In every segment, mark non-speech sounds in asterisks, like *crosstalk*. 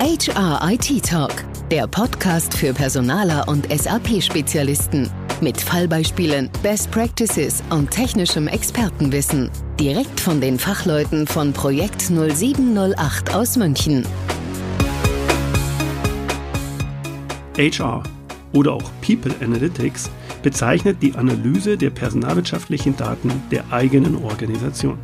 HR IT Talk, der Podcast für Personaler und SAP-Spezialisten. Mit Fallbeispielen, Best Practices und technischem Expertenwissen. Direkt von den Fachleuten von Projekt 0708 aus München. HR oder auch People Analytics bezeichnet die Analyse der personalwirtschaftlichen Daten der eigenen Organisation.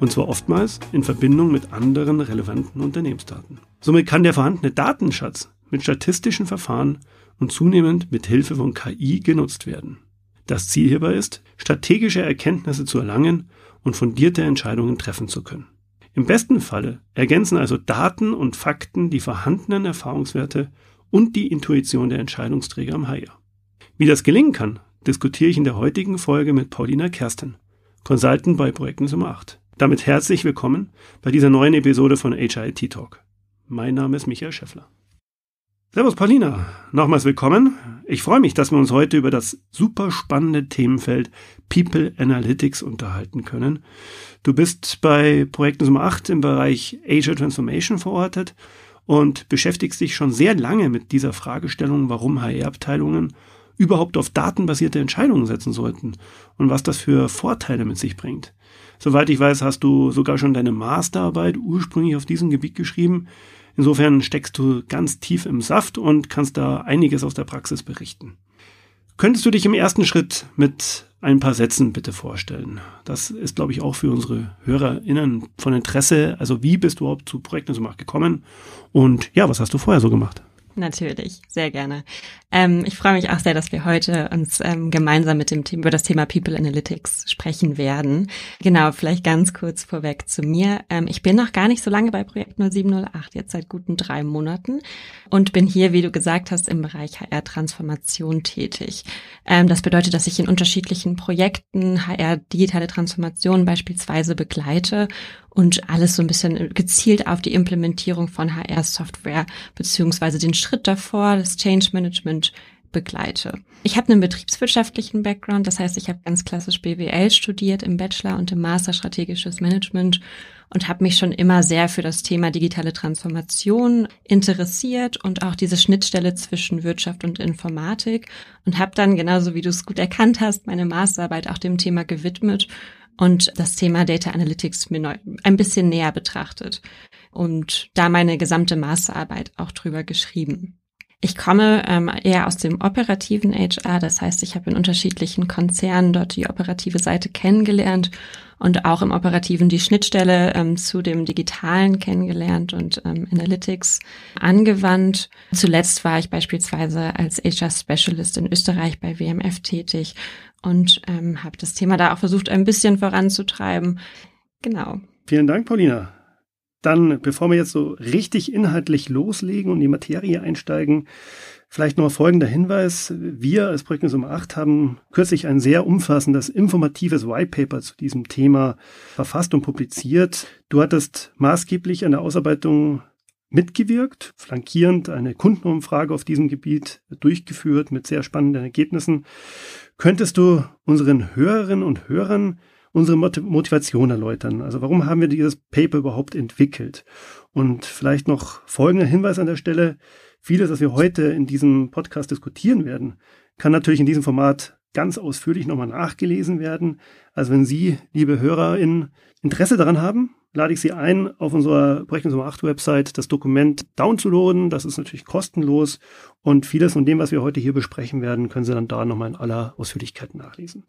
Und zwar oftmals in Verbindung mit anderen relevanten Unternehmensdaten. Somit kann der vorhandene Datenschatz mit statistischen Verfahren und zunehmend mit Hilfe von KI genutzt werden. Das Ziel hierbei ist, strategische Erkenntnisse zu erlangen und fundierte Entscheidungen treffen zu können. Im besten Falle ergänzen also Daten und Fakten die vorhandenen Erfahrungswerte und die Intuition der Entscheidungsträger am HR. Wie das gelingen kann, diskutiere ich in der heutigen Folge mit Paulina Kersten, Consultant bei Projekten Nummer 8. Damit herzlich willkommen bei dieser neuen Episode von HIT Talk. Mein Name ist Michael Schäffler. Servus Paulina, nochmals willkommen. Ich freue mich, dass wir uns heute über das super spannende Themenfeld People Analytics unterhalten können. Du bist bei Projekt Nummer 8 im Bereich Asia Transformation verortet und beschäftigst dich schon sehr lange mit dieser Fragestellung, warum HR-Abteilungen überhaupt auf datenbasierte Entscheidungen setzen sollten und was das für Vorteile mit sich bringt. Soweit ich weiß, hast du sogar schon deine Masterarbeit ursprünglich auf diesem Gebiet geschrieben. Insofern steckst du ganz tief im Saft und kannst da einiges aus der Praxis berichten. Könntest du dich im ersten Schritt mit ein paar Sätzen bitte vorstellen? Das ist, glaube ich, auch für unsere HörerInnen von Interesse. Also, wie bist du überhaupt zu Projekten so gekommen? Und ja, was hast du vorher so gemacht? Natürlich, sehr gerne. Ähm, ich freue mich auch sehr, dass wir heute uns ähm, gemeinsam mit dem Thema über das Thema People Analytics sprechen werden. Genau, vielleicht ganz kurz vorweg zu mir. Ähm, ich bin noch gar nicht so lange bei Projekt 0708, jetzt seit guten drei Monaten und bin hier, wie du gesagt hast, im Bereich HR-Transformation tätig. Ähm, das bedeutet, dass ich in unterschiedlichen Projekten HR-digitale Transformation beispielsweise begleite und alles so ein bisschen gezielt auf die Implementierung von HR-Software beziehungsweise den Schritt davor, das Change Management begleite. Ich habe einen betriebswirtschaftlichen Background, das heißt, ich habe ganz klassisch BWL studiert im Bachelor und im Master strategisches Management und habe mich schon immer sehr für das Thema digitale Transformation interessiert und auch diese Schnittstelle zwischen Wirtschaft und Informatik und habe dann genauso wie du es gut erkannt hast, meine Masterarbeit auch dem Thema gewidmet und das Thema Data Analytics mir neu, ein bisschen näher betrachtet und da meine gesamte Masterarbeit auch drüber geschrieben. Ich komme ähm, eher aus dem operativen HR, das heißt, ich habe in unterschiedlichen Konzernen dort die operative Seite kennengelernt und auch im operativen die Schnittstelle ähm, zu dem digitalen kennengelernt und ähm, Analytics angewandt. Zuletzt war ich beispielsweise als HR Specialist in Österreich bei WMF tätig und ähm, habe das Thema da auch versucht, ein bisschen voranzutreiben. Genau. Vielen Dank, Paulina. Dann, bevor wir jetzt so richtig inhaltlich loslegen und in die Materie einsteigen, vielleicht noch folgender Hinweis. Wir als Projekt Nummer 8 haben kürzlich ein sehr umfassendes, informatives White Paper zu diesem Thema verfasst und publiziert. Du hattest maßgeblich an der Ausarbeitung mitgewirkt, flankierend eine Kundenumfrage auf diesem Gebiet durchgeführt mit sehr spannenden Ergebnissen. Könntest du unseren Hörerinnen und Hörern unsere Motivation erläutern? Also warum haben wir dieses Paper überhaupt entwickelt? Und vielleicht noch folgender Hinweis an der Stelle. Vieles, was wir heute in diesem Podcast diskutieren werden, kann natürlich in diesem Format ganz ausführlich nochmal nachgelesen werden. Also wenn Sie, liebe HörerInnen, Interesse daran haben, lade ich Sie ein, auf unserer Berechnungsnummer 8 Website das Dokument downzuladen. Das ist natürlich kostenlos und vieles von dem, was wir heute hier besprechen werden, können Sie dann da nochmal in aller Ausführlichkeit nachlesen.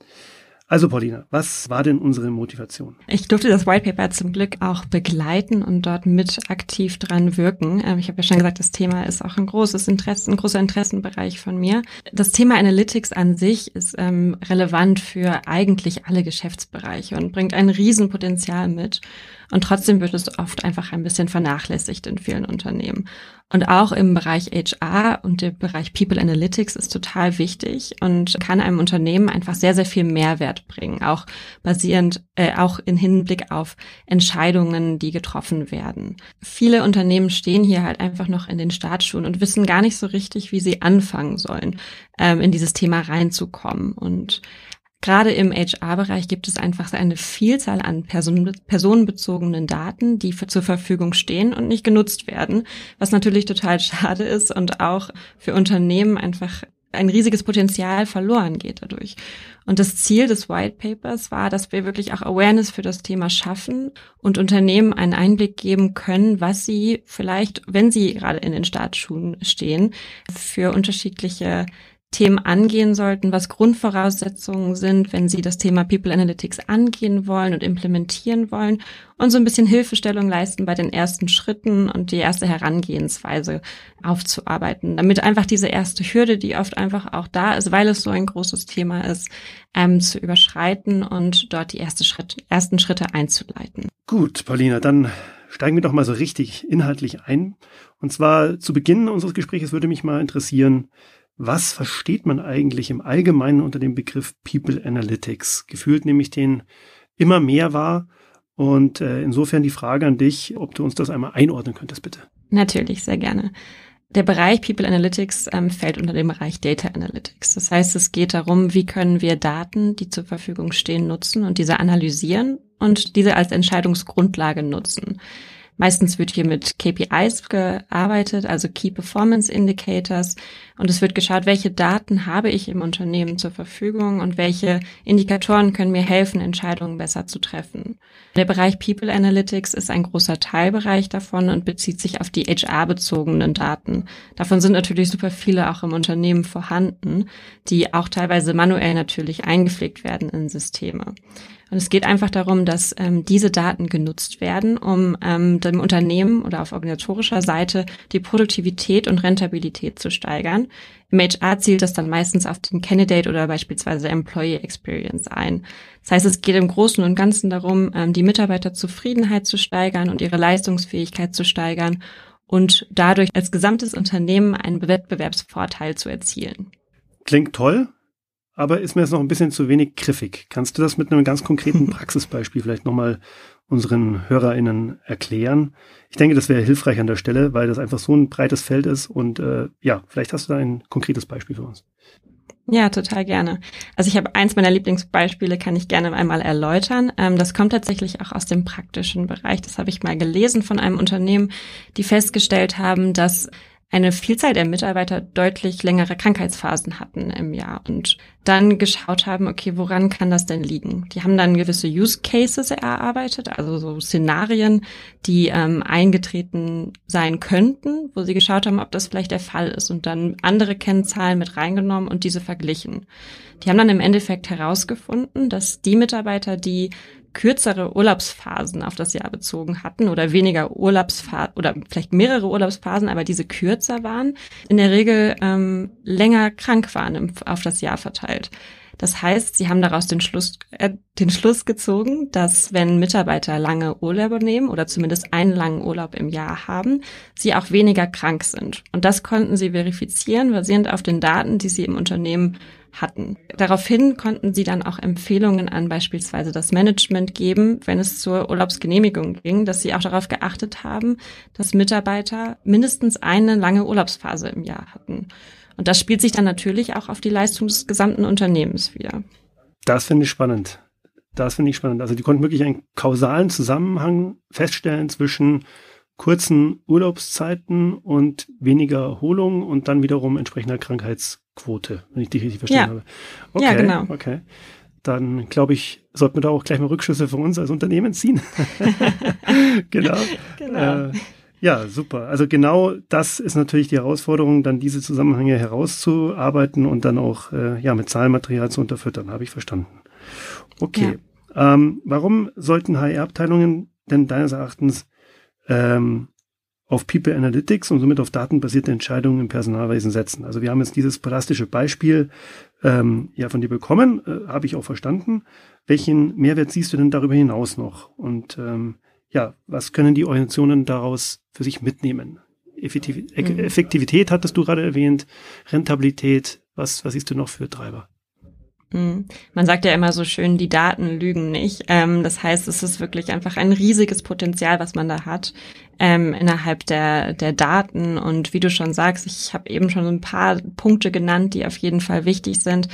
Also Paulina, was war denn unsere Motivation? Ich durfte das White Paper zum Glück auch begleiten und dort mit aktiv dran wirken. Ähm, ich habe ja schon gesagt, das Thema ist auch ein großes Interesse, ein großer Interessenbereich von mir. Das Thema Analytics an sich ist ähm, relevant für eigentlich alle Geschäftsbereiche und bringt ein Riesenpotenzial mit. Und trotzdem wird es oft einfach ein bisschen vernachlässigt in vielen Unternehmen. Und auch im Bereich HR und im Bereich People Analytics ist total wichtig und kann einem Unternehmen einfach sehr, sehr viel Mehrwert bringen, auch basierend, äh, auch in Hinblick auf Entscheidungen, die getroffen werden. Viele Unternehmen stehen hier halt einfach noch in den Startschuhen und wissen gar nicht so richtig, wie sie anfangen sollen, ähm, in dieses Thema reinzukommen. Und Gerade im HR-Bereich gibt es einfach eine Vielzahl an person personenbezogenen Daten, die zur Verfügung stehen und nicht genutzt werden, was natürlich total schade ist und auch für Unternehmen einfach ein riesiges Potenzial verloren geht dadurch. Und das Ziel des White Papers war, dass wir wirklich auch Awareness für das Thema schaffen und Unternehmen einen Einblick geben können, was sie vielleicht, wenn sie gerade in den Startschuhen stehen, für unterschiedliche Themen angehen sollten, was Grundvoraussetzungen sind, wenn Sie das Thema People Analytics angehen wollen und implementieren wollen und so ein bisschen Hilfestellung leisten bei den ersten Schritten und die erste Herangehensweise aufzuarbeiten, damit einfach diese erste Hürde, die oft einfach auch da ist, weil es so ein großes Thema ist, ähm, zu überschreiten und dort die erste Schritt, ersten Schritte einzuleiten. Gut, Paulina, dann steigen wir doch mal so richtig inhaltlich ein. Und zwar zu Beginn unseres Gesprächs würde mich mal interessieren, was versteht man eigentlich im Allgemeinen unter dem Begriff People Analytics? Gefühlt nämlich den immer mehr war. Und äh, insofern die Frage an dich, ob du uns das einmal einordnen könntest, bitte. Natürlich, sehr gerne. Der Bereich People Analytics ähm, fällt unter dem Bereich Data Analytics. Das heißt, es geht darum, wie können wir Daten, die zur Verfügung stehen, nutzen und diese analysieren und diese als Entscheidungsgrundlage nutzen. Meistens wird hier mit KPIs gearbeitet, also Key Performance Indicators. Und es wird geschaut, welche Daten habe ich im Unternehmen zur Verfügung und welche Indikatoren können mir helfen, Entscheidungen besser zu treffen. Der Bereich People Analytics ist ein großer Teilbereich davon und bezieht sich auf die HR-bezogenen Daten. Davon sind natürlich super viele auch im Unternehmen vorhanden, die auch teilweise manuell natürlich eingepflegt werden in Systeme. Und es geht einfach darum, dass ähm, diese Daten genutzt werden, um ähm, dem Unternehmen oder auf organisatorischer Seite die Produktivität und Rentabilität zu steigern. Im HR zielt das dann meistens auf den Candidate oder beispielsweise Employee Experience ein. Das heißt, es geht im Großen und Ganzen darum, ähm, die Mitarbeiterzufriedenheit zu steigern und ihre Leistungsfähigkeit zu steigern und dadurch als gesamtes Unternehmen einen Wettbewerbsvorteil zu erzielen. Klingt toll aber ist mir jetzt noch ein bisschen zu wenig griffig. Kannst du das mit einem ganz konkreten *laughs* Praxisbeispiel vielleicht nochmal unseren HörerInnen erklären? Ich denke, das wäre hilfreich an der Stelle, weil das einfach so ein breites Feld ist und äh, ja, vielleicht hast du da ein konkretes Beispiel für uns. Ja, total gerne. Also ich habe eins meiner Lieblingsbeispiele, kann ich gerne einmal erläutern. Ähm, das kommt tatsächlich auch aus dem praktischen Bereich. Das habe ich mal gelesen von einem Unternehmen, die festgestellt haben, dass eine Vielzahl der Mitarbeiter deutlich längere Krankheitsphasen hatten im Jahr und dann geschaut haben, okay, woran kann das denn liegen? Die haben dann gewisse Use Cases erarbeitet, also so Szenarien, die ähm, eingetreten sein könnten, wo sie geschaut haben, ob das vielleicht der Fall ist und dann andere Kennzahlen mit reingenommen und diese verglichen. Die haben dann im Endeffekt herausgefunden, dass die Mitarbeiter, die kürzere Urlaubsphasen auf das Jahr bezogen hatten oder weniger Urlaubsphasen oder vielleicht mehrere Urlaubsphasen, aber diese kürzer waren, in der Regel ähm, länger krank waren im, auf das Jahr verteilt. Das heißt, sie haben daraus den Schluss, äh, den Schluss gezogen, dass wenn Mitarbeiter lange Urlaube nehmen oder zumindest einen langen Urlaub im Jahr haben, sie auch weniger krank sind. Und das konnten sie verifizieren, basierend auf den Daten, die sie im Unternehmen hatten. Daraufhin konnten sie dann auch Empfehlungen an beispielsweise das Management geben, wenn es zur Urlaubsgenehmigung ging, dass sie auch darauf geachtet haben, dass Mitarbeiter mindestens eine lange Urlaubsphase im Jahr hatten. Und das spielt sich dann natürlich auch auf die Leistung des gesamten Unternehmens wieder. Das finde ich spannend. Das finde ich spannend. Also die konnten wirklich einen kausalen Zusammenhang feststellen zwischen kurzen Urlaubszeiten und weniger Erholung und dann wiederum entsprechender Krankheitsquote, wenn ich dich richtig verstanden ja. habe. Okay, ja, genau. Okay. Dann glaube ich, sollten wir da auch gleich mal Rückschlüsse für uns als Unternehmen ziehen. *laughs* genau. genau. Äh, ja, super. Also genau das ist natürlich die Herausforderung, dann diese Zusammenhänge herauszuarbeiten und dann auch äh, ja mit Zahlenmaterial zu unterfüttern. Habe ich verstanden. Okay. Ja. Ähm, warum sollten HR-Abteilungen denn deines Erachtens ähm, auf People Analytics und somit auf datenbasierte Entscheidungen im Personalwesen setzen. Also wir haben jetzt dieses plastische Beispiel ähm, ja von dir bekommen, äh, habe ich auch verstanden. Welchen Mehrwert siehst du denn darüber hinaus noch? Und ähm, ja, was können die Organisationen daraus für sich mitnehmen? Effektivität, mhm. Effektivität hattest du gerade erwähnt, Rentabilität, was, was siehst du noch für Treiber? Mhm. Man sagt ja immer so schön, die Daten lügen nicht. Ähm, das heißt, es ist wirklich einfach ein riesiges Potenzial, was man da hat, ähm, innerhalb der, der Daten. Und wie du schon sagst, ich habe eben schon ein paar Punkte genannt, die auf jeden Fall wichtig sind.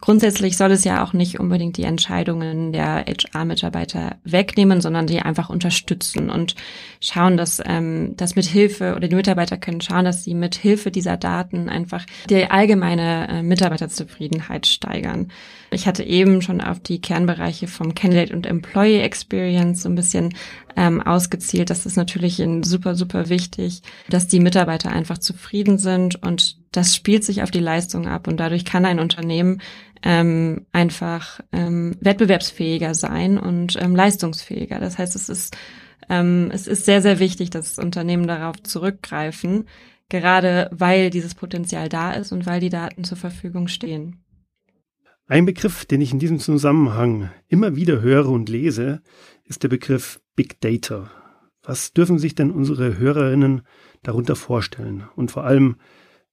Grundsätzlich soll es ja auch nicht unbedingt die Entscheidungen der HR-Mitarbeiter wegnehmen, sondern die einfach unterstützen und schauen, dass, ähm, dass mit Hilfe oder die Mitarbeiter können schauen, dass sie mit Hilfe dieser Daten einfach die allgemeine äh, Mitarbeiterzufriedenheit steigern. Ich hatte eben schon auf die Kernbereiche vom Candidate und Employee Experience so ein bisschen ähm, ausgezielt. Das ist natürlich super, super wichtig, dass die Mitarbeiter einfach zufrieden sind und das spielt sich auf die Leistung ab und dadurch kann ein Unternehmen ähm, einfach ähm, wettbewerbsfähiger sein und ähm, leistungsfähiger. Das heißt, es ist ähm, es ist sehr, sehr wichtig, dass Unternehmen darauf zurückgreifen, gerade weil dieses Potenzial da ist und weil die Daten zur Verfügung stehen. Ein Begriff, den ich in diesem Zusammenhang immer wieder höre und lese, ist der Begriff Big Data. Was dürfen sich denn unsere Hörerinnen darunter vorstellen? Und vor allem,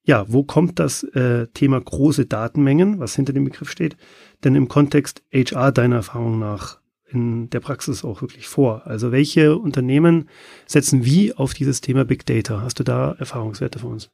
ja, wo kommt das äh, Thema große Datenmengen, was hinter dem Begriff steht, denn im Kontext HR deiner Erfahrung nach in der Praxis auch wirklich vor? Also welche Unternehmen setzen wie auf dieses Thema Big Data? Hast du da Erfahrungswerte für uns?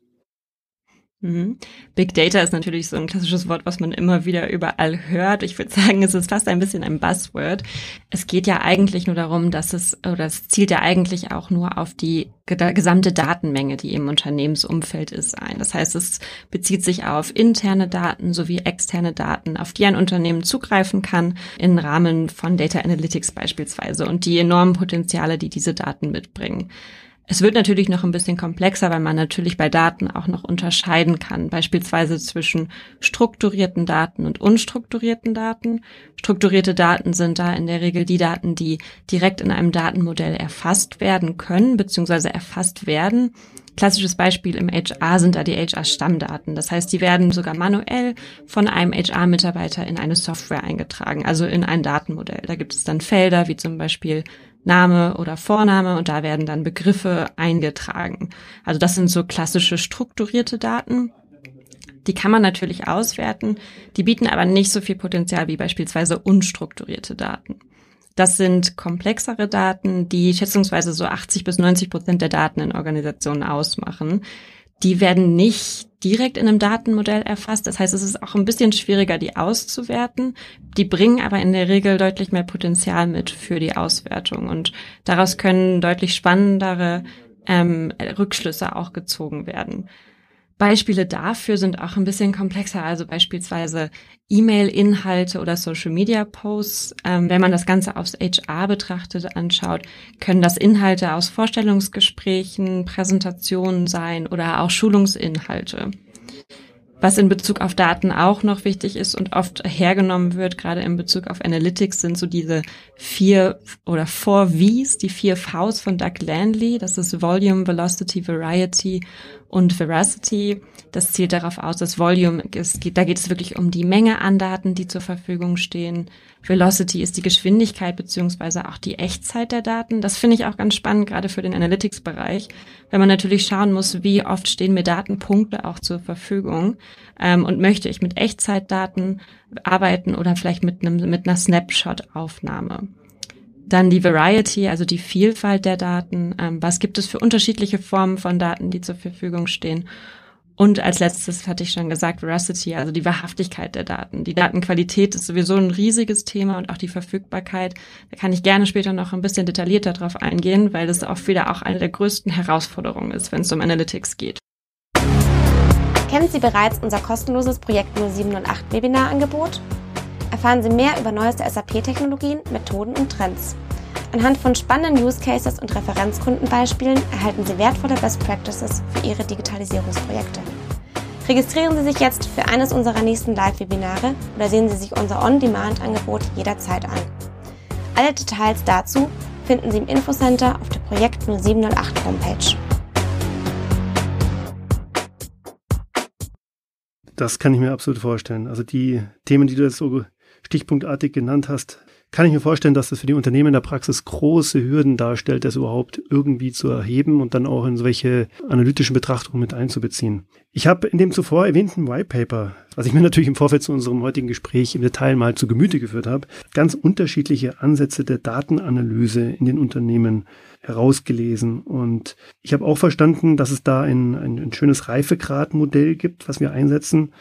Mhm. Big Data ist natürlich so ein klassisches Wort, was man immer wieder überall hört. Ich würde *laughs* sagen, es ist fast ein bisschen ein Buzzword. Es geht ja eigentlich nur darum, dass es, oder es zielt ja eigentlich auch nur auf die gesamte Datenmenge, die im Unternehmensumfeld ist, ein. Das heißt, es bezieht sich auf interne Daten sowie externe Daten, auf die ein Unternehmen zugreifen kann im Rahmen von Data Analytics beispielsweise und die enormen Potenziale, die diese Daten mitbringen. Es wird natürlich noch ein bisschen komplexer, weil man natürlich bei Daten auch noch unterscheiden kann, beispielsweise zwischen strukturierten Daten und unstrukturierten Daten. Strukturierte Daten sind da in der Regel die Daten, die direkt in einem Datenmodell erfasst werden können, beziehungsweise erfasst werden. Klassisches Beispiel im HR sind da die HR-Stammdaten. Das heißt, die werden sogar manuell von einem HR-Mitarbeiter in eine Software eingetragen, also in ein Datenmodell. Da gibt es dann Felder wie zum Beispiel Name oder Vorname und da werden dann Begriffe eingetragen. Also das sind so klassische strukturierte Daten. Die kann man natürlich auswerten, die bieten aber nicht so viel Potenzial wie beispielsweise unstrukturierte Daten. Das sind komplexere Daten, die schätzungsweise so 80 bis 90 Prozent der Daten in Organisationen ausmachen. Die werden nicht direkt in einem Datenmodell erfasst. Das heißt, es ist auch ein bisschen schwieriger, die auszuwerten. Die bringen aber in der Regel deutlich mehr Potenzial mit für die Auswertung. Und daraus können deutlich spannendere ähm, Rückschlüsse auch gezogen werden. Beispiele dafür sind auch ein bisschen komplexer, also beispielsweise E-Mail-Inhalte oder Social-Media-Posts. Ähm, wenn man das Ganze aufs HR betrachtet, anschaut, können das Inhalte aus Vorstellungsgesprächen, Präsentationen sein oder auch Schulungsinhalte. Was in Bezug auf Daten auch noch wichtig ist und oft hergenommen wird, gerade in Bezug auf Analytics, sind so diese vier oder four Vs, die vier Vs von Doug Landley. Das ist Volume, Velocity, Variety und Veracity. Das zielt darauf aus, dass Volume ist, da geht es wirklich um die Menge an Daten, die zur Verfügung stehen. Velocity ist die Geschwindigkeit beziehungsweise auch die Echtzeit der Daten. Das finde ich auch ganz spannend, gerade für den Analytics-Bereich, wenn man natürlich schauen muss, wie oft stehen mir Datenpunkte auch zur Verfügung ähm, und möchte ich mit Echtzeitdaten arbeiten oder vielleicht mit, einem, mit einer Snapshot-Aufnahme. Dann die Variety, also die Vielfalt der Daten. Ähm, was gibt es für unterschiedliche Formen von Daten, die zur Verfügung stehen? Und als letztes hatte ich schon gesagt, Veracity, also die Wahrhaftigkeit der Daten. Die Datenqualität ist sowieso ein riesiges Thema und auch die Verfügbarkeit. Da kann ich gerne später noch ein bisschen detaillierter drauf eingehen, weil das auch wieder auch eine der größten Herausforderungen ist, wenn es um Analytics geht. Kennen Sie bereits unser kostenloses Projekt 07 und 8 Webinarangebot? Erfahren Sie mehr über neueste SAP-Technologien, Methoden und Trends. Anhand von spannenden Use Cases und Referenzkundenbeispielen erhalten Sie wertvolle Best Practices für Ihre Digitalisierungsprojekte. Registrieren Sie sich jetzt für eines unserer nächsten Live-Webinare oder sehen Sie sich unser On-Demand-Angebot jederzeit an. Alle Details dazu finden Sie im Infocenter auf der Projekt 0708 Homepage. Das kann ich mir absolut vorstellen. Also die Themen, die du jetzt so stichpunktartig genannt hast, kann ich mir vorstellen, dass das für die Unternehmen in der Praxis große Hürden darstellt, das überhaupt irgendwie zu erheben und dann auch in solche analytischen Betrachtungen mit einzubeziehen. Ich habe in dem zuvor erwähnten White Paper, was ich mir natürlich im Vorfeld zu unserem heutigen Gespräch im Detail mal zu Gemüte geführt habe, ganz unterschiedliche Ansätze der Datenanalyse in den Unternehmen herausgelesen. Und ich habe auch verstanden, dass es da ein, ein, ein schönes Reifegradmodell gibt, was wir einsetzen,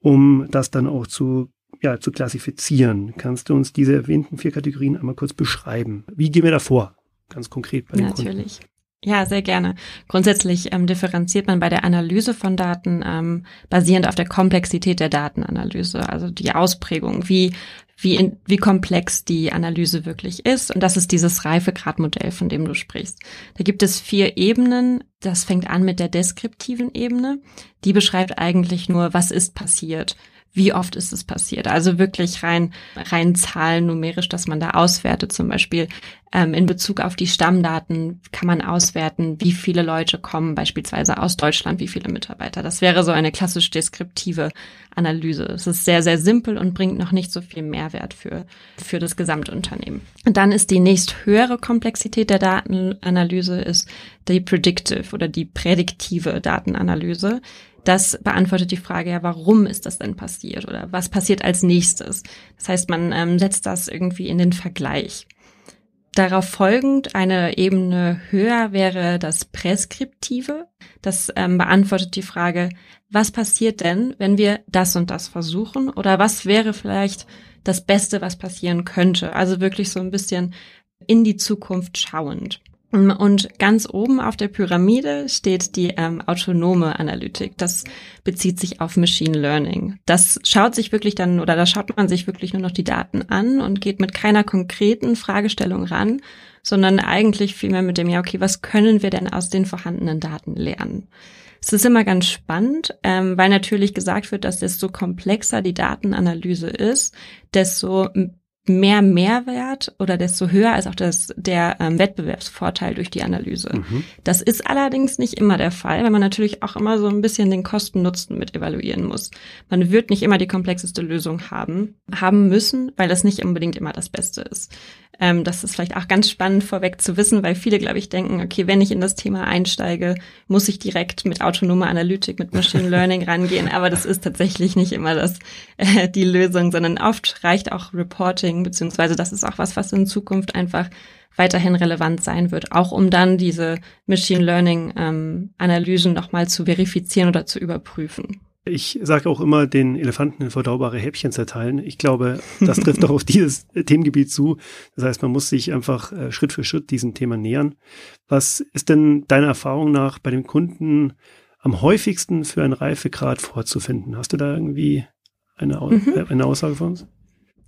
um das dann auch zu ja, zu klassifizieren. Kannst du uns diese erwähnten vier Kategorien einmal kurz beschreiben? Wie gehen wir da vor? Ganz konkret bei den Natürlich. Kunden. Ja, sehr gerne. Grundsätzlich ähm, differenziert man bei der Analyse von Daten ähm, basierend auf der Komplexität der Datenanalyse, also die Ausprägung, wie wie, in, wie komplex die Analyse wirklich ist. Und das ist dieses Reifegradmodell, von dem du sprichst. Da gibt es vier Ebenen. Das fängt an mit der deskriptiven Ebene. Die beschreibt eigentlich nur, was ist passiert wie oft ist es passiert. Also wirklich rein, rein Zahlen numerisch, dass man da auswertet. Zum Beispiel ähm, in Bezug auf die Stammdaten kann man auswerten, wie viele Leute kommen beispielsweise aus Deutschland, wie viele Mitarbeiter. Das wäre so eine klassisch deskriptive Analyse. Es ist sehr, sehr simpel und bringt noch nicht so viel Mehrwert für, für das Gesamtunternehmen. Und dann ist die nächst höhere Komplexität der Datenanalyse ist die predictive oder die prädiktive Datenanalyse das beantwortet die Frage ja, warum ist das denn passiert oder was passiert als nächstes. Das heißt, man ähm, setzt das irgendwie in den Vergleich. Darauf folgend eine Ebene höher wäre das Präskriptive. Das ähm, beantwortet die Frage, was passiert denn, wenn wir das und das versuchen oder was wäre vielleicht das Beste, was passieren könnte. Also wirklich so ein bisschen in die Zukunft schauend. Und ganz oben auf der Pyramide steht die ähm, autonome Analytik. Das bezieht sich auf Machine Learning. Das schaut sich wirklich dann oder da schaut man sich wirklich nur noch die Daten an und geht mit keiner konkreten Fragestellung ran, sondern eigentlich vielmehr mit dem, ja, okay, was können wir denn aus den vorhandenen Daten lernen? Es ist immer ganz spannend, ähm, weil natürlich gesagt wird, dass desto komplexer die Datenanalyse ist, desto mehr Mehrwert oder desto höher als auch das, der ähm, Wettbewerbsvorteil durch die Analyse. Mhm. Das ist allerdings nicht immer der Fall, weil man natürlich auch immer so ein bisschen den Kosten-Nutzen mit evaluieren muss. Man wird nicht immer die komplexeste Lösung haben, haben müssen, weil das nicht unbedingt immer das Beste ist. Ähm, das ist vielleicht auch ganz spannend vorweg zu wissen, weil viele, glaube ich, denken, okay, wenn ich in das Thema einsteige, muss ich direkt mit autonomer Analytik, mit Machine Learning *laughs* rangehen. Aber das ist tatsächlich nicht immer das, äh, die Lösung, sondern oft reicht auch Reporting, beziehungsweise das ist auch was, was in Zukunft einfach weiterhin relevant sein wird, auch um dann diese Machine Learning ähm, Analysen nochmal zu verifizieren oder zu überprüfen. Ich sage auch immer, den Elefanten in verdaubare Häppchen zerteilen. Ich glaube, das trifft *laughs* auch auf dieses Themengebiet zu. Das heißt, man muss sich einfach äh, Schritt für Schritt diesem Thema nähern. Was ist denn deiner Erfahrung nach bei den Kunden am häufigsten für einen Reifegrad vorzufinden? Hast du da irgendwie eine, mhm. Äh, eine Aussage von uns?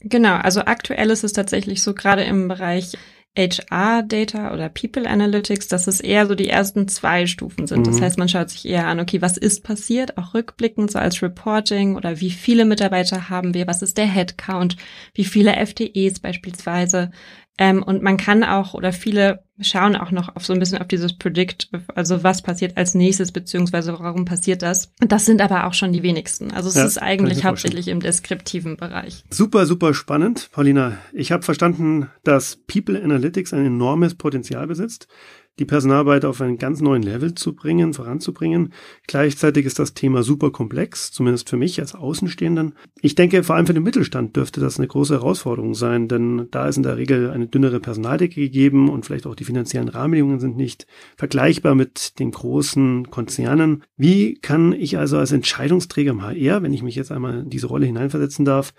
Genau, also aktuell ist es tatsächlich so, gerade im Bereich HR-Data oder People Analytics, dass es eher so die ersten zwei Stufen sind. Mhm. Das heißt, man schaut sich eher an, okay, was ist passiert, auch rückblickend, so als Reporting oder wie viele Mitarbeiter haben wir, was ist der Headcount, wie viele FTEs beispielsweise, ähm, und man kann auch, oder viele schauen auch noch auf so ein bisschen auf dieses Predict, also was passiert als nächstes, beziehungsweise warum passiert das. Das sind aber auch schon die wenigsten. Also es ja, ist eigentlich hauptsächlich im deskriptiven Bereich. Super, super spannend, Paulina. Ich habe verstanden, dass People Analytics ein enormes Potenzial besitzt die Personalarbeit auf einen ganz neuen Level zu bringen, voranzubringen. Gleichzeitig ist das Thema super komplex, zumindest für mich als Außenstehenden. Ich denke, vor allem für den Mittelstand dürfte das eine große Herausforderung sein, denn da ist in der Regel eine dünnere Personaldecke gegeben und vielleicht auch die finanziellen Rahmenbedingungen sind nicht vergleichbar mit den großen Konzernen. Wie kann ich also als Entscheidungsträger im HR, wenn ich mich jetzt einmal in diese Rolle hineinversetzen darf,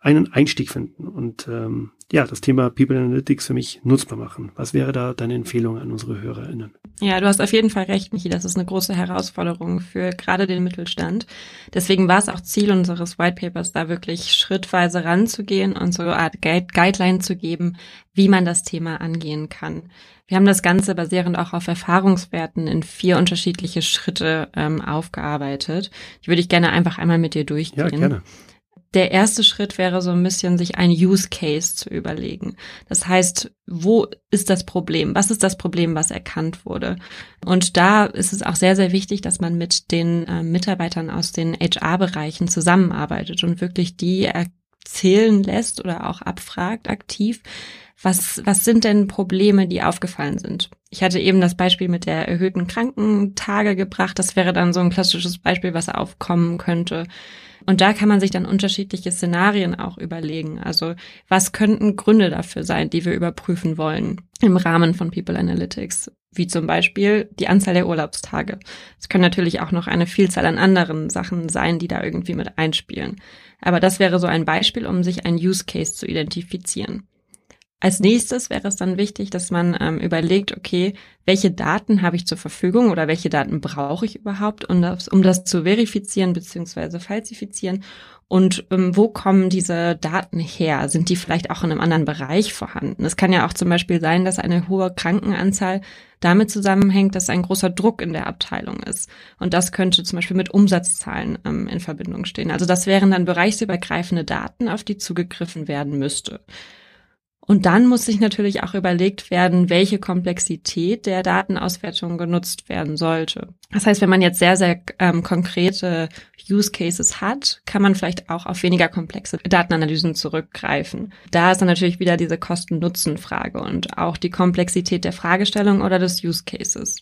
einen Einstieg finden und ähm, ja, das Thema People Analytics für mich nutzbar machen. Was wäre da deine Empfehlung an unsere HörerInnen? Ja, du hast auf jeden Fall recht, Michi. Das ist eine große Herausforderung für gerade den Mittelstand. Deswegen war es auch Ziel unseres White Papers, da wirklich schrittweise ranzugehen und so eine Art Guide Guideline zu geben, wie man das Thema angehen kann. Wir haben das Ganze basierend auch auf Erfahrungswerten in vier unterschiedliche Schritte ähm, aufgearbeitet. Die würde ich gerne einfach einmal mit dir durchgehen. Ja, gerne der erste Schritt wäre so ein bisschen, sich ein Use Case zu überlegen. Das heißt, wo ist das Problem? Was ist das Problem, was erkannt wurde? Und da ist es auch sehr, sehr wichtig, dass man mit den äh, Mitarbeitern aus den HR-Bereichen zusammenarbeitet und wirklich die zählen lässt oder auch abfragt aktiv, was, was sind denn Probleme, die aufgefallen sind? Ich hatte eben das Beispiel mit der erhöhten Krankentage gebracht. Das wäre dann so ein klassisches Beispiel, was aufkommen könnte. Und da kann man sich dann unterschiedliche Szenarien auch überlegen. Also was könnten Gründe dafür sein, die wir überprüfen wollen im Rahmen von People Analytics? Wie zum Beispiel die Anzahl der Urlaubstage. Es können natürlich auch noch eine Vielzahl an anderen Sachen sein, die da irgendwie mit einspielen. Aber das wäre so ein Beispiel, um sich ein Use Case zu identifizieren. Als nächstes wäre es dann wichtig, dass man ähm, überlegt, okay, welche Daten habe ich zur Verfügung oder welche Daten brauche ich überhaupt, um das, um das zu verifizieren bzw. falsifizieren und ähm, wo kommen diese Daten her? Sind die vielleicht auch in einem anderen Bereich vorhanden? Es kann ja auch zum Beispiel sein, dass eine hohe Krankenanzahl damit zusammenhängt, dass ein großer Druck in der Abteilung ist. Und das könnte zum Beispiel mit Umsatzzahlen ähm, in Verbindung stehen. Also das wären dann bereichsübergreifende Daten, auf die zugegriffen werden müsste. Und dann muss sich natürlich auch überlegt werden, welche Komplexität der Datenauswertung genutzt werden sollte. Das heißt, wenn man jetzt sehr, sehr ähm, konkrete Use Cases hat, kann man vielleicht auch auf weniger komplexe Datenanalysen zurückgreifen. Da ist dann natürlich wieder diese Kosten-Nutzen-Frage und auch die Komplexität der Fragestellung oder des Use Cases.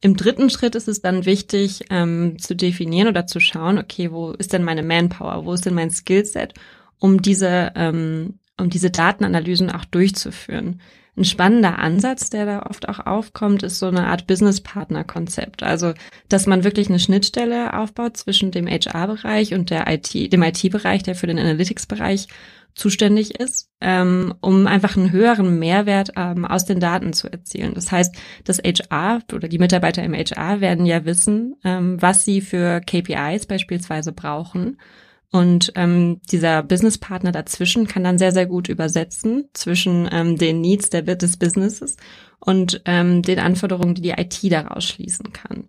Im dritten Schritt ist es dann wichtig ähm, zu definieren oder zu schauen, okay, wo ist denn meine Manpower, wo ist denn mein Skillset, um diese ähm, um diese Datenanalysen auch durchzuführen. Ein spannender Ansatz, der da oft auch aufkommt, ist so eine Art Business-Partner-Konzept. Also, dass man wirklich eine Schnittstelle aufbaut zwischen dem HR-Bereich und der IT, dem IT-Bereich, der für den Analytics-Bereich zuständig ist, ähm, um einfach einen höheren Mehrwert ähm, aus den Daten zu erzielen. Das heißt, das HR oder die Mitarbeiter im HR werden ja wissen, ähm, was sie für KPIs beispielsweise brauchen und ähm, dieser Businesspartner dazwischen kann dann sehr, sehr gut übersetzen zwischen ähm, den Needs der, des Businesses und ähm, den Anforderungen, die die IT daraus schließen kann.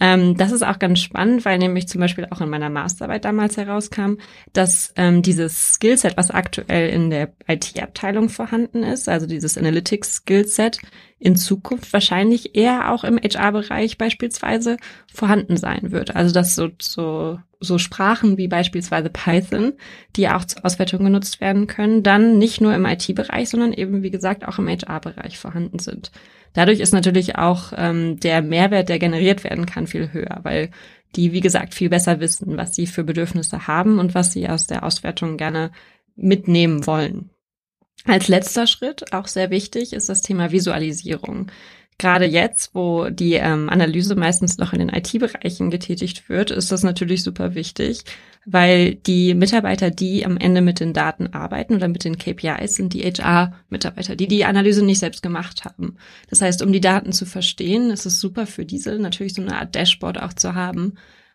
Ähm, das ist auch ganz spannend, weil nämlich zum Beispiel auch in meiner Masterarbeit damals herauskam, dass ähm, dieses Skillset, was aktuell in der IT-Abteilung vorhanden ist, also dieses Analytics-Skillset, in Zukunft wahrscheinlich eher auch im HR-Bereich beispielsweise vorhanden sein wird. Also dass so, so, so Sprachen wie beispielsweise Python, die auch zur Auswertung genutzt werden können, dann nicht nur im IT-Bereich, sondern eben, wie gesagt, auch im HR-Bereich vorhanden sind. Dadurch ist natürlich auch ähm, der Mehrwert, der generiert werden kann, viel höher, weil die, wie gesagt, viel besser wissen, was sie für Bedürfnisse haben und was sie aus der Auswertung gerne mitnehmen wollen. Als letzter Schritt, auch sehr wichtig, ist das Thema Visualisierung. Gerade jetzt, wo die ähm, Analyse meistens noch in den IT-Bereichen getätigt wird, ist das natürlich super wichtig, weil die Mitarbeiter, die am Ende mit den Daten arbeiten oder mit den KPIs, sind die HR-Mitarbeiter, die die Analyse nicht selbst gemacht haben. Das heißt, um die Daten zu verstehen, ist es super für diese natürlich so eine Art Dashboard auch zu haben,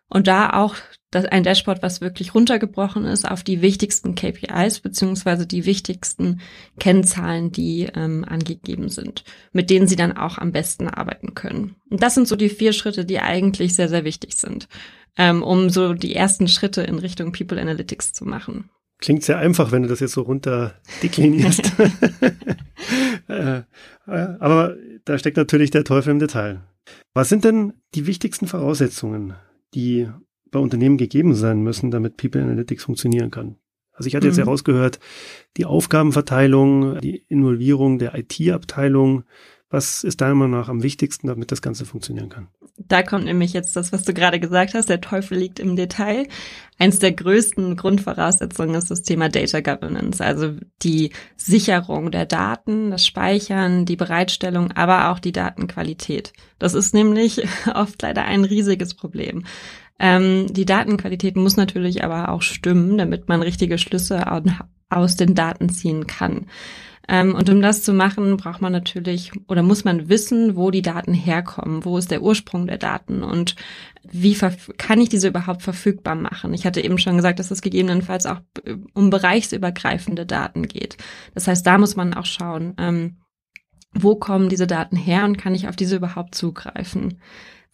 und da auch das, ein Dashboard, was wirklich runtergebrochen ist auf die wichtigsten KPIs beziehungsweise die wichtigsten Kennzahlen, die ähm, angegeben sind, mit denen Sie dann auch am besten arbeiten können. Und das sind so die vier Schritte, die eigentlich sehr, sehr wichtig sind, ähm, um so die ersten Schritte in Richtung People Analytics zu machen. Klingt sehr einfach, wenn du das jetzt so runter deklinierst. *laughs* *laughs* Äh, äh, aber da steckt natürlich der Teufel im Detail. Was sind denn die wichtigsten Voraussetzungen die bei Unternehmen gegeben sein müssen, damit People Analytics funktionieren kann. Also ich hatte jetzt mhm. herausgehört, die Aufgabenverteilung, die Involvierung der IT-Abteilung. Was ist deiner Meinung nach am wichtigsten, damit das Ganze funktionieren kann? Da kommt nämlich jetzt das, was du gerade gesagt hast, der Teufel liegt im Detail. Eins der größten Grundvoraussetzungen ist das Thema Data Governance, also die Sicherung der Daten, das Speichern, die Bereitstellung, aber auch die Datenqualität. Das ist nämlich *laughs* oft leider ein riesiges Problem. Ähm, die Datenqualität muss natürlich aber auch stimmen, damit man richtige Schlüsse aus den Daten ziehen kann. Ähm, und um das zu machen, braucht man natürlich oder muss man wissen, wo die Daten herkommen, wo ist der Ursprung der Daten und wie kann ich diese überhaupt verfügbar machen. Ich hatte eben schon gesagt, dass es gegebenenfalls auch um bereichsübergreifende Daten geht. Das heißt, da muss man auch schauen, ähm, wo kommen diese Daten her und kann ich auf diese überhaupt zugreifen.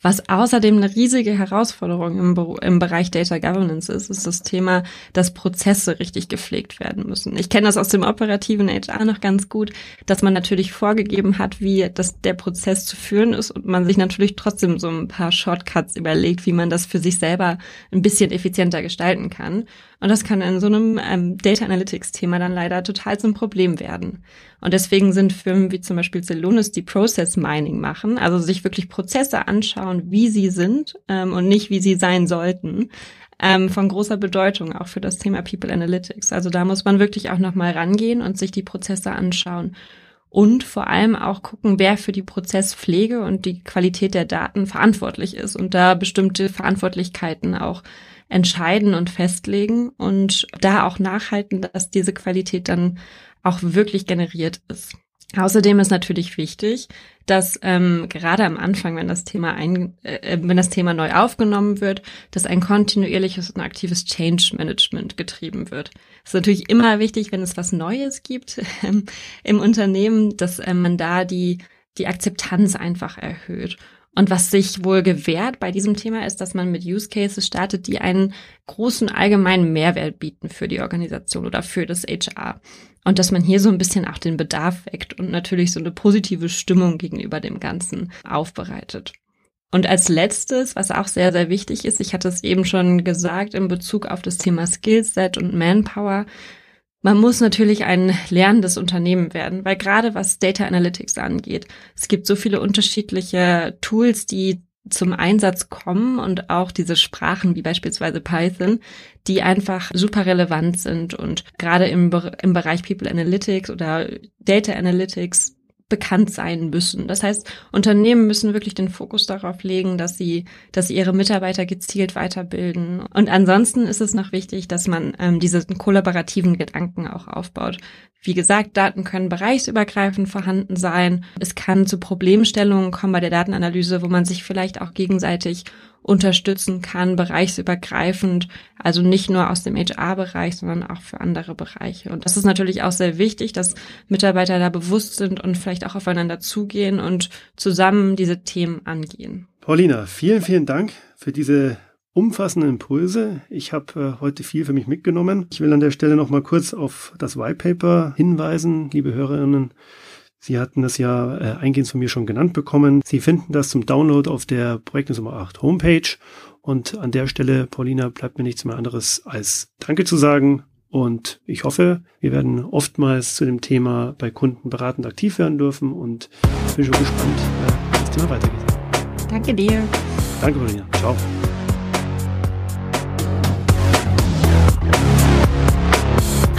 Was außerdem eine riesige Herausforderung im, im, Bereich Data Governance ist, ist das Thema, dass Prozesse richtig gepflegt werden müssen. Ich kenne das aus dem operativen HR noch ganz gut, dass man natürlich vorgegeben hat, wie das, der Prozess zu führen ist und man sich natürlich trotzdem so ein paar Shortcuts überlegt, wie man das für sich selber ein bisschen effizienter gestalten kann. Und das kann in so einem ähm, Data Analytics Thema dann leider total zum Problem werden. Und deswegen sind Firmen wie zum Beispiel Celonis, die Process Mining machen, also sich wirklich Prozesse anschauen, wie sie sind ähm, und nicht wie sie sein sollten, ähm, von großer Bedeutung auch für das Thema People Analytics. Also da muss man wirklich auch nochmal rangehen und sich die Prozesse anschauen und vor allem auch gucken, wer für die Prozesspflege und die Qualität der Daten verantwortlich ist und da bestimmte Verantwortlichkeiten auch entscheiden und festlegen und da auch nachhalten, dass diese Qualität dann auch wirklich generiert ist. Außerdem ist natürlich wichtig, dass ähm, gerade am Anfang, wenn das Thema ein, äh, wenn das Thema neu aufgenommen wird, dass ein kontinuierliches und aktives Change Management getrieben wird. Es ist natürlich immer wichtig, wenn es was Neues gibt *laughs* ähm, im Unternehmen, dass äh, man da die die Akzeptanz einfach erhöht. Und was sich wohl gewährt bei diesem Thema ist, dass man mit Use Cases startet, die einen großen allgemeinen Mehrwert bieten für die Organisation oder für das HR. Und dass man hier so ein bisschen auch den Bedarf weckt und natürlich so eine positive Stimmung gegenüber dem Ganzen aufbereitet. Und als letztes, was auch sehr, sehr wichtig ist, ich hatte es eben schon gesagt in Bezug auf das Thema Skillset und Manpower, man muss natürlich ein lernendes Unternehmen werden, weil gerade was Data Analytics angeht, es gibt so viele unterschiedliche Tools, die zum Einsatz kommen und auch diese Sprachen wie beispielsweise Python, die einfach super relevant sind und gerade im, im Bereich People Analytics oder Data Analytics bekannt sein müssen. Das heißt, Unternehmen müssen wirklich den Fokus darauf legen, dass sie, dass sie ihre Mitarbeiter gezielt weiterbilden. Und ansonsten ist es noch wichtig, dass man ähm, diese kollaborativen Gedanken auch aufbaut. Wie gesagt, Daten können bereichsübergreifend vorhanden sein. Es kann zu Problemstellungen kommen bei der Datenanalyse, wo man sich vielleicht auch gegenseitig unterstützen kann, bereichsübergreifend, also nicht nur aus dem HR-Bereich, sondern auch für andere Bereiche. Und das ist natürlich auch sehr wichtig, dass Mitarbeiter da bewusst sind und vielleicht auch aufeinander zugehen und zusammen diese Themen angehen. Paulina, vielen, vielen Dank für diese umfassenden Impulse. Ich habe äh, heute viel für mich mitgenommen. Ich will an der Stelle noch mal kurz auf das White Paper hinweisen, liebe Hörerinnen. Sie hatten das ja äh, eingehend von mir schon genannt bekommen. Sie finden das zum Download auf der Projektnummer 8 Homepage. Und an der Stelle, Paulina, bleibt mir nichts mehr anderes als Danke zu sagen. Und ich hoffe, wir werden oftmals zu dem Thema bei Kunden beratend aktiv werden dürfen. Und ich bin schon gespannt, äh, wie das Thema weitergeht. Danke dir. Danke, Paulina. Ciao.